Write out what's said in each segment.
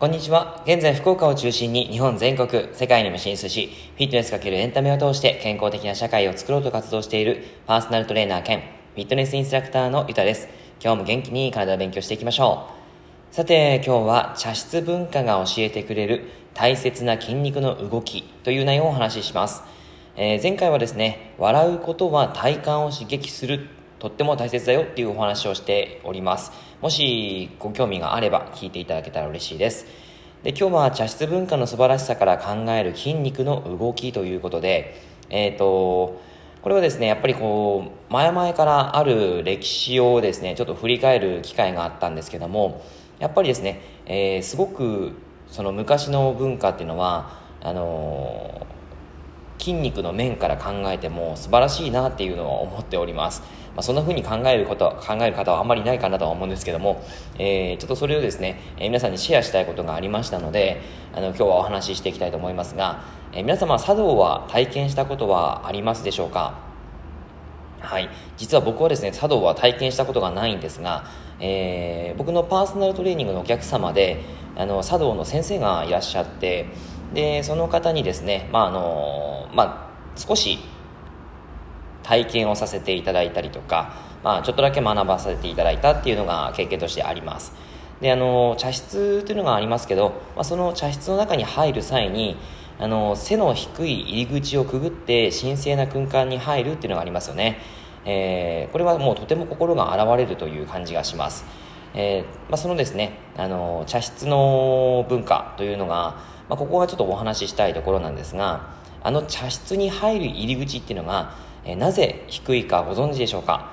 こんにちは。現在、福岡を中心に日本全国、世界にも進出し、フィットネスかけるエンタメを通して健康的な社会を作ろうと活動しているパーソナルトレーナー兼フィットネスインストラクターのゆたです。今日も元気に体を勉強していきましょう。さて、今日は茶室文化が教えてくれる大切な筋肉の動きという内容をお話しします。えー、前回はですね、笑うことは体幹を刺激するとっても大切だよっていうお話をしております。もしご興味があれば聞いていただけたら嬉しいです。で、今日は茶室文化の素晴らしさから考える筋肉の動きということで、えっ、ー、と、これはですね、やっぱりこう、前々からある歴史をですね、ちょっと振り返る機会があったんですけども、やっぱりですね、えー、すごくその昔の文化っていうのは、あの筋肉の面から考えても素晴らしいなっていうのは思っております。まあ、そんな風に考えること考える方はあんまりいないかなとは思うんですけども、えー、ちょっとそれをですね、えー、皆さんにシェアしたいことがありましたのであの今日はお話ししていきたいと思いますが、えー、皆様茶道は体験したことはありますでしょうか？はい実は僕はですね茶道は体験したことがないんですが、えー、僕のパーソナルトレーニングのお客様であの茶道の先生がいらっしゃってでその方にですね、まああのまあ、少し体験をさせていただいたりとか、まあ、ちょっとだけ学ばせていただいたっていうのが経験としてあります。であの茶室というのがありますけど、まあ、その茶室の中に入る際にあの背の低い入り口をくぐって神聖な空間に入るっていうのがありますよね、えー、これはもうとても心が洗われるという感じがします、えーまあ、そのですねあの茶室の文化というのが、まあ、ここがちょっとお話ししたいところなんですがあの茶室に入る入り口っていうのがえなぜ低いかご存知でしょうか？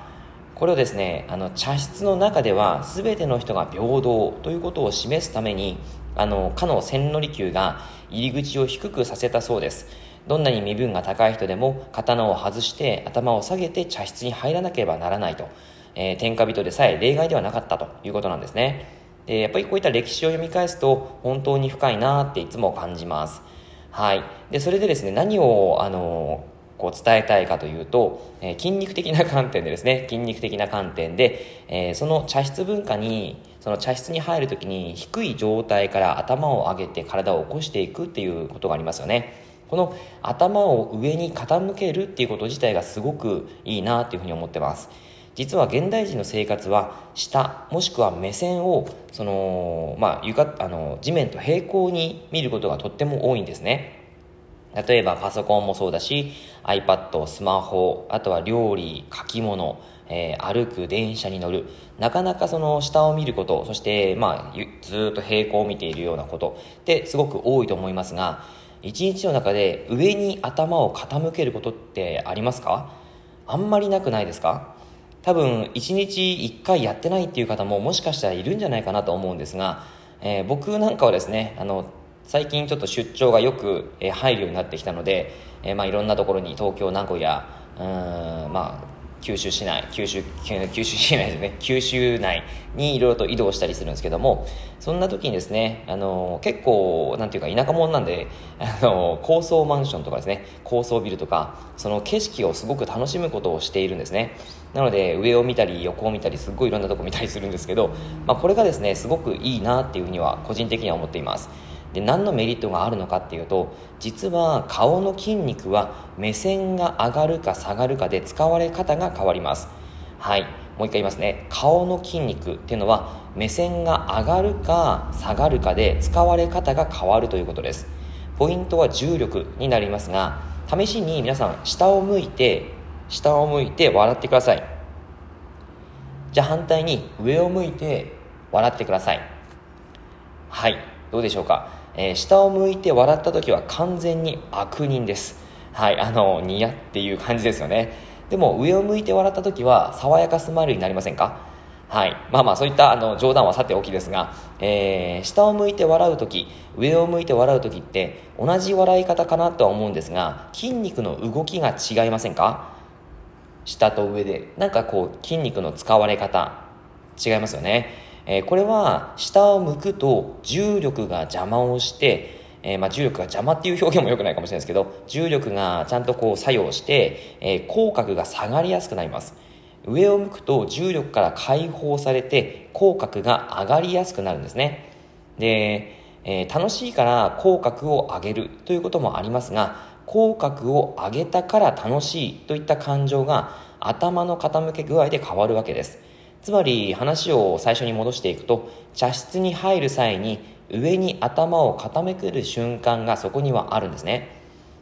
これをですねあの茶室の中では全ての人が平等ということを示すためにあのかの千利休が入り口を低くさせたそうです。どんなに身分が高い人でも刀を外して頭を下げて茶室に入らなければならないと、えー、天下人でさえ例外ではなかったということなんですね。でやっぱりこういった歴史を読み返すと本当に深いなっていつも感じますはいでそれでですね何をあのこう伝えたいかというと、えー、筋肉的な観点でですね、筋肉的な観点で、えー、その茶室文化に、その茶室に入るときに低い状態から頭を上げて体を起こしていくっていうことがありますよね。この頭を上に傾けるっていうこと自体がすごくいいなっていうふうに思ってます。実は現代人の生活は下もしくは目線をその、まあ、床あの地面と平行に見ることがとっても多いんですね。例えばパソコンもそうだし iPad、スマホ、あとは料理、書き物、えー、歩く、電車に乗る。なかなかその下を見ること、そしてまあずっと平行を見ているようなことってすごく多いと思いますが、一日の中で上に頭を傾けることってありますか？あんまりなくないですか？多分一日1回やってないっていう方ももしかしたらいるんじゃないかなと思うんですが、えー、僕なんかはですね、あの、最近ちょっと出張がよく、入るようになってきたので、えまあ、いろんなところに東京名古屋うんまあ九州市内九州九州市内ですね。九州内にいろいろと移動したりするんですけどもそんな時にですねあの結構なんていうか田舎者なんであの高層マンションとかですね高層ビルとかその景色をすごく楽しむことをしているんですね。なので上を見たり横を見たりすっごいいろんなとこ見たりするんですけど、まあ、これがですねすごくいいなっていうふうには個人的には思っています。で何のメリットがあるのかっていうと実は顔の筋肉は目線が上がるか下がるかで使われ方が変わります。はい。もう一回言いますね。顔の筋肉っていうのは目線が上がるか下がるかで使われ方が変わるということです。ポイントは重力になりますが試しに皆さん下を向いて下を向いて笑ってください。じゃあ反対に上を向いて笑ってください。はい。どうでしょうか？えー、下を向いて笑った時は完全に悪人です。はい、あの、ニヤっていう感じですよね。でも、上を向いて笑った時は、爽やかスマイルになりませんか？はい。まあまあ、そういったあの冗談はさておきですが、えー、下を向いて笑う時、上を向いて笑う時って、同じ笑い方かなとは思うんですが、筋肉の動きが違いませんか？下と上で。なんかこう、筋肉の使われ方、違いますよね。えー、これは下を向くと重力が邪魔をして、えー、まあ、重力が邪魔っていう表現も良くないかもしれないですけど、重力がちゃんとこう作用して、えー、口角が下がりやすくなります。上を向くと重力から解放されて、口角が上がりやすくなるんですね。で、えー、楽しいから口角を上げるということもありますが、口角を上げたから楽しいといった感情が頭の傾け具合で変わるわけです。つまり話を最初に戻していくと、茶室に入る際に上に頭を傾ける瞬間がそこにはあるんですね。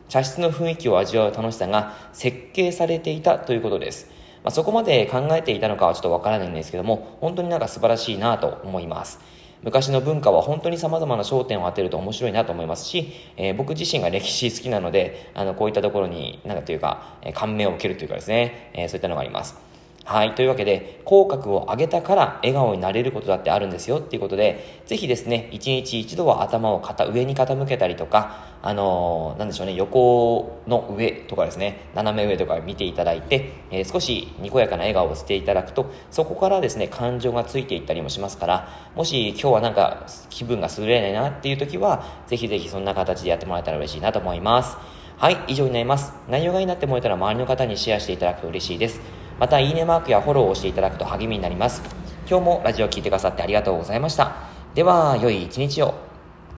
茶室の雰囲気を味わう楽しさが設計されていたということです。まあ、そこまで考えていたのかはちょっとわからないんですけども、本当になんか素晴らしいなと思います。昔の文化は本当に様々な焦点を当てると面白いなと思いますし、えー、僕自身が歴史好きなので、あの、こういったところに、なんかというか、え感銘を受けるというかですね、えー、そういったのがあります。はい。というわけで、口角を上げたから笑顔になれることだってあるんですよっていうことで、ぜひですね、一日一度は頭を肩上に傾けたりとか、あのー、なんでしょうね、横の上とかですね、斜め上とか見ていただいて、えー、少しにこやかな笑顔をしていただくと、そこからですね、感情がついていったりもしますから、もし今日はなんか気分が優れないなっていう時は、ぜひぜひそんな形でやってもらえたら嬉しいなと思います。はい、以上になります。内容がいいなって思えたら周りの方にシェアしていただくと嬉しいです。また、いいねマークやフォローをしていただくと励みになります。今日もラジオを聴いてくださってありがとうございました。では、良い一日を。